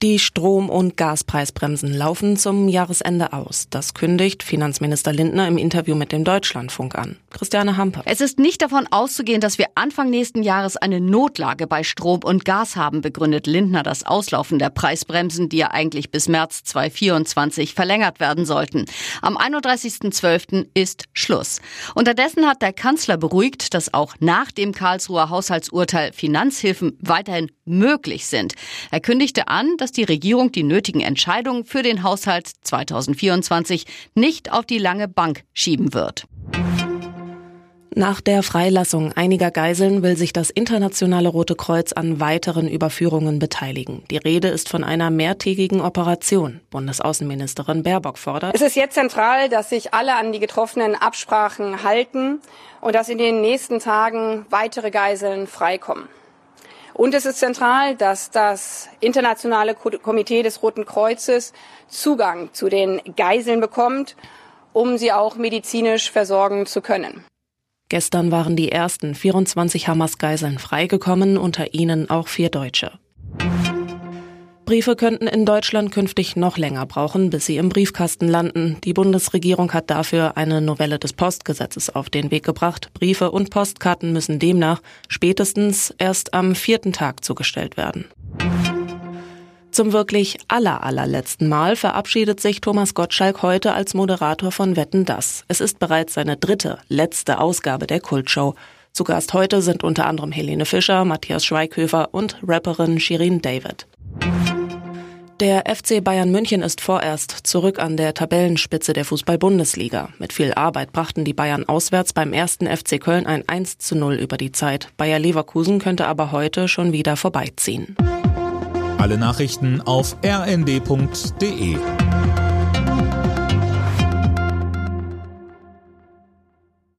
Die Strom- und Gaspreisbremsen laufen zum Jahresende aus. Das kündigt Finanzminister Lindner im Interview mit dem Deutschlandfunk an. Christiane Hamper. Es ist nicht davon auszugehen, dass wir Anfang nächsten Jahres eine Notlage bei Strom und Gas haben, begründet Lindner das Auslaufen der Preisbremsen, die ja eigentlich bis März 2024 verlängert werden sollten. Am 31.12. ist Schluss. Unterdessen hat der Kanzler beruhigt, dass auch nach dem Karlsruher Haushaltsurteil Finanzhilfen weiterhin möglich sind. Er kündigte an, dass die Regierung die nötigen Entscheidungen für den Haushalt 2024 nicht auf die lange Bank schieben wird. Nach der Freilassung einiger Geiseln will sich das Internationale Rote Kreuz an weiteren Überführungen beteiligen. Die Rede ist von einer mehrtägigen Operation. Bundesaußenministerin Baerbock fordert. Es ist jetzt zentral, dass sich alle an die getroffenen Absprachen halten und dass in den nächsten Tagen weitere Geiseln freikommen. Und es ist zentral, dass das Internationale Komitee des Roten Kreuzes Zugang zu den Geiseln bekommt, um sie auch medizinisch versorgen zu können. Gestern waren die ersten 24 Hamas-Geiseln freigekommen, unter ihnen auch vier Deutsche. Briefe könnten in Deutschland künftig noch länger brauchen, bis sie im Briefkasten landen. Die Bundesregierung hat dafür eine Novelle des Postgesetzes auf den Weg gebracht. Briefe und Postkarten müssen demnach spätestens erst am vierten Tag zugestellt werden. Zum wirklich aller allerletzten Mal verabschiedet sich Thomas Gottschalk heute als Moderator von Wetten Das. Es ist bereits seine dritte, letzte Ausgabe der Kultshow. Zu Gast heute sind unter anderem Helene Fischer, Matthias Schweighöfer und Rapperin Shirin David. Der FC Bayern München ist vorerst zurück an der Tabellenspitze der Fußball-Bundesliga. Mit viel Arbeit brachten die Bayern auswärts beim ersten FC Köln ein 1 zu 0 über die Zeit. Bayer Leverkusen könnte aber heute schon wieder vorbeiziehen. Alle Nachrichten auf rnd.de